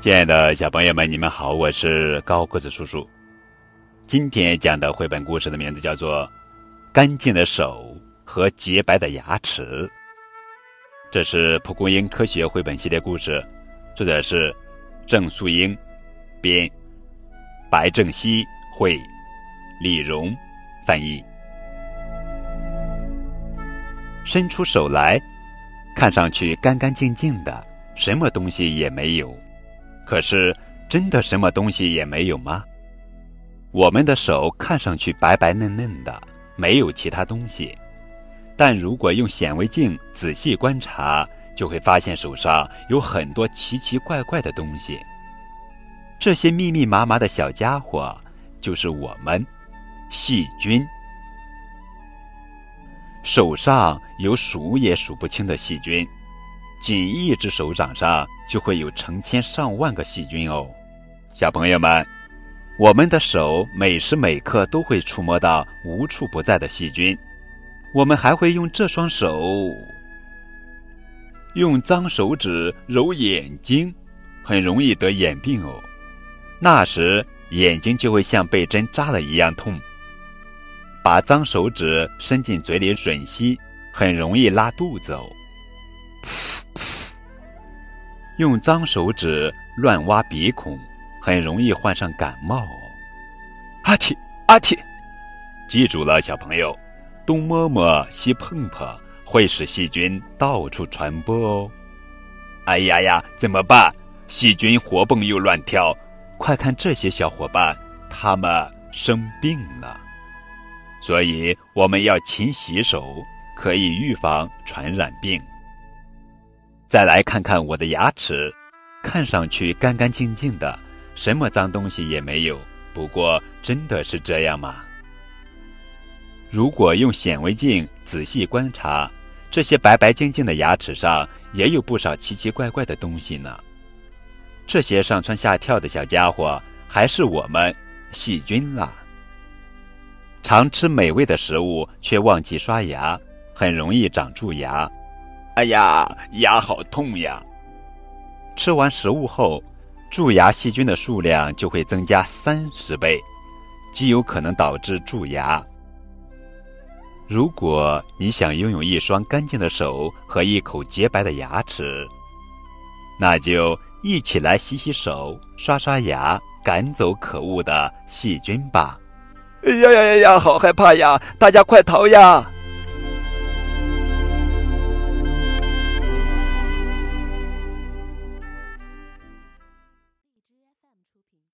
亲爱的小朋友们，你们好，我是高个子叔叔。今天讲的绘本故事的名字叫做《干净的手和洁白的牙齿》。这是蒲公英科学绘本系列故事，作者是郑素英，编，白正熙绘，李荣翻译。伸出手来，看上去干干净净的，什么东西也没有。可是，真的什么东西也没有吗？我们的手看上去白白嫩嫩的，没有其他东西。但如果用显微镜仔细观察，就会发现手上有很多奇奇怪怪的东西。这些密密麻麻的小家伙，就是我们细菌。手上有数也数不清的细菌。仅一只手掌上就会有成千上万个细菌哦，小朋友们，我们的手每时每刻都会触摸到无处不在的细菌，我们还会用这双手用脏手指揉眼睛，很容易得眼病哦。那时眼睛就会像被针扎了一样痛。把脏手指伸进嘴里吮吸，很容易拉肚子哦。用脏手指乱挖鼻孔，很容易患上感冒。阿嚏阿嚏！记住了，小朋友，东摸摸西碰碰会使细菌到处传播哦。哎呀呀，怎么办？细菌活蹦又乱跳，快看这些小伙伴，他们生病了。所以我们要勤洗手，可以预防传染病。再来看看我的牙齿，看上去干干净净的，什么脏东西也没有。不过，真的是这样吗？如果用显微镜仔细观察，这些白白净净的牙齿上也有不少奇奇怪怪的东西呢。这些上蹿下跳的小家伙，还是我们细菌啦。常吃美味的食物，却忘记刷牙，很容易长蛀牙。哎呀，牙好痛呀！吃完食物后，蛀牙细菌的数量就会增加三十倍，极有可能导致蛀牙。如果你想拥有一双干净的手和一口洁白的牙齿，那就一起来洗洗手、刷刷牙，赶走可恶的细菌吧！哎呀呀呀呀，好害怕呀！大家快逃呀！